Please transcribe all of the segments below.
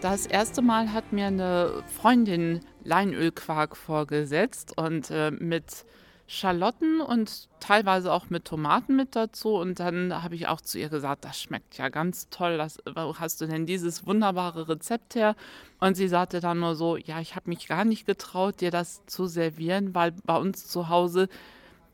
Das erste Mal hat mir eine Freundin Leinölquark vorgesetzt und äh, mit Schalotten und teilweise auch mit Tomaten mit dazu. Und dann habe ich auch zu ihr gesagt, das schmeckt ja ganz toll. Das, wo hast du denn dieses wunderbare Rezept her? Und sie sagte dann nur so, ja, ich habe mich gar nicht getraut, dir das zu servieren, weil bei uns zu Hause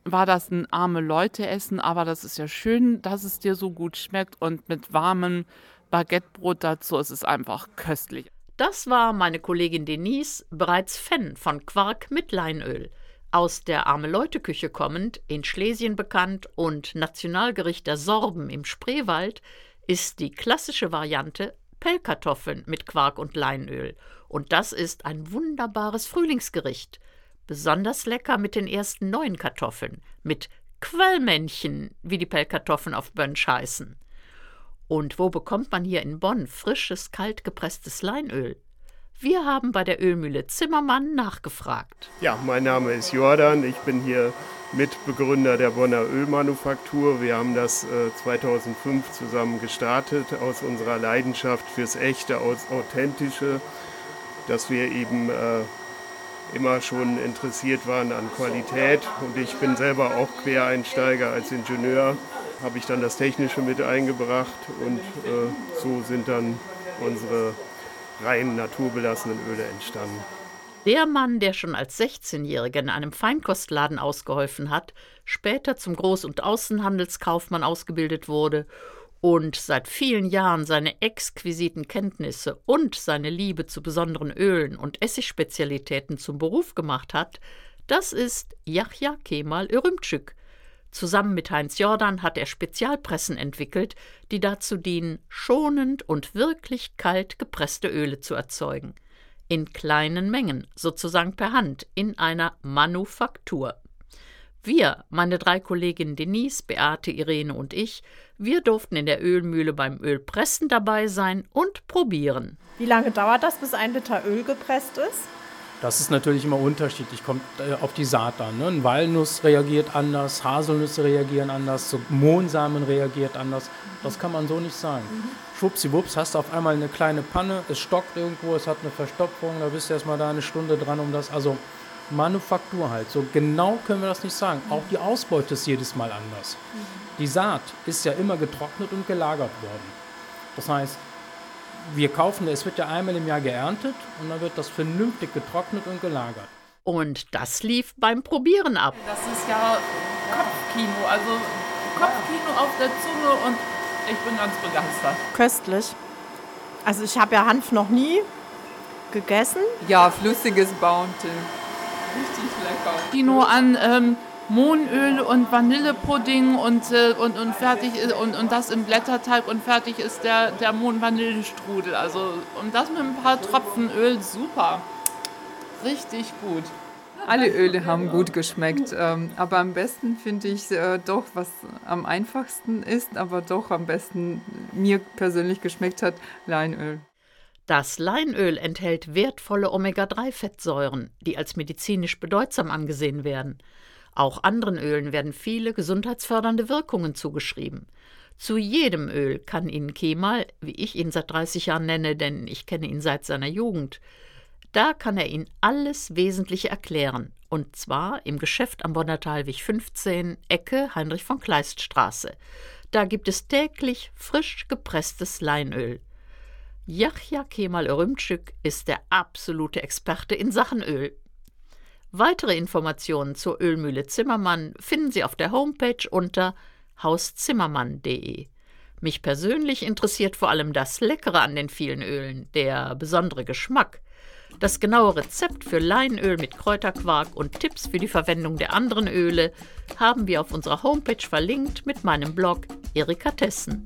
war das ein arme Leute essen, aber das ist ja schön, dass es dir so gut schmeckt und mit warmem Baguettebrot dazu ist es einfach köstlich. Das war meine Kollegin Denise, bereits Fan von Quark mit Leinöl. Aus der Arme-Leute-Küche kommend, in Schlesien bekannt und Nationalgericht der Sorben im Spreewald, ist die klassische Variante Pellkartoffeln mit Quark und Leinöl. Und das ist ein wunderbares Frühlingsgericht. Besonders lecker mit den ersten neuen Kartoffeln, mit Quellmännchen, wie die Pellkartoffeln auf Bönsch heißen. Und wo bekommt man hier in Bonn frisches, kaltgepresstes Leinöl? Wir haben bei der Ölmühle Zimmermann nachgefragt. Ja, mein Name ist Jordan. Ich bin hier Mitbegründer der Bonner Ölmanufaktur. Wir haben das äh, 2005 zusammen gestartet aus unserer Leidenschaft fürs Echte, aus Authentische, dass wir eben äh, immer schon interessiert waren an Qualität. Und ich bin selber auch Quereinsteiger als Ingenieur, habe ich dann das Technische mit eingebracht und äh, so sind dann unsere rein naturbelassenen Öle entstanden. Der Mann, der schon als 16-Jähriger in einem Feinkostladen ausgeholfen hat, später zum Groß- und Außenhandelskaufmann ausgebildet wurde und seit vielen Jahren seine exquisiten Kenntnisse und seine Liebe zu besonderen Ölen und Essigspezialitäten zum Beruf gemacht hat, das ist Yahya Kemal Örümtschük, Zusammen mit Heinz Jordan hat er Spezialpressen entwickelt, die dazu dienen, schonend und wirklich kalt gepresste Öle zu erzeugen. In kleinen Mengen, sozusagen per Hand, in einer Manufaktur. Wir, meine drei Kolleginnen Denise, Beate, Irene und ich, wir durften in der Ölmühle beim Ölpressen dabei sein und probieren. Wie lange dauert das, bis ein Liter Öl gepresst ist? Das ist natürlich immer unterschiedlich, kommt äh, auf die Saat an. Ne? Ein Walnuss reagiert anders, Haselnüsse reagieren anders, so Mohnsamen reagiert anders. Das kann man so nicht sagen. Mhm. Schwuppsiwupps, hast du auf einmal eine kleine Panne, es stockt irgendwo, es hat eine Verstopfung, da bist du erstmal da eine Stunde dran, um das. Also Manufaktur halt. So genau können wir das nicht sagen. Auch die Ausbeute ist jedes Mal anders. Mhm. Die Saat ist ja immer getrocknet und gelagert worden. Das heißt, wir kaufen, es wird ja einmal im Jahr geerntet und dann wird das vernünftig getrocknet und gelagert. Und das lief beim Probieren ab. Das ist ja Kopfkino, also Kopfkino auf der Zunge und ich bin ganz begeistert. Köstlich. Also ich habe ja Hanf noch nie gegessen. Ja, flüssiges Bounty. Richtig lecker. Kino an ähm, Mohnöl und Vanillepudding und, äh, und, und fertig ist, und, und das im Blätterteig und fertig ist der, der Mohn-Vanillestrudel. Also und das mit ein paar Tropfen Öl, super. Richtig gut. Alle Öle haben gut geschmeckt, ähm, aber am besten finde ich äh, doch, was am einfachsten ist, aber doch am besten mir persönlich geschmeckt hat, Leinöl. Das Leinöl enthält wertvolle Omega-3-Fettsäuren, die als medizinisch bedeutsam angesehen werden. Auch anderen Ölen werden viele gesundheitsfördernde Wirkungen zugeschrieben. Zu jedem Öl kann Ihnen Kemal, wie ich ihn seit 30 Jahren nenne, denn ich kenne ihn seit seiner Jugend, da kann er Ihnen alles Wesentliche erklären. Und zwar im Geschäft am Bonner Talwig 15, Ecke Heinrich von Kleist Straße. Da gibt es täglich frisch gepresstes Leinöl. Yahya Kemal Örümtschük ist der absolute Experte in Sachen Öl. Weitere Informationen zur Ölmühle Zimmermann finden Sie auf der Homepage unter hauszimmermann.de. Mich persönlich interessiert vor allem das Leckere an den vielen Ölen, der besondere Geschmack. Das genaue Rezept für Leinöl mit Kräuterquark und Tipps für die Verwendung der anderen Öle haben wir auf unserer Homepage verlinkt mit meinem Blog Erika Tessen.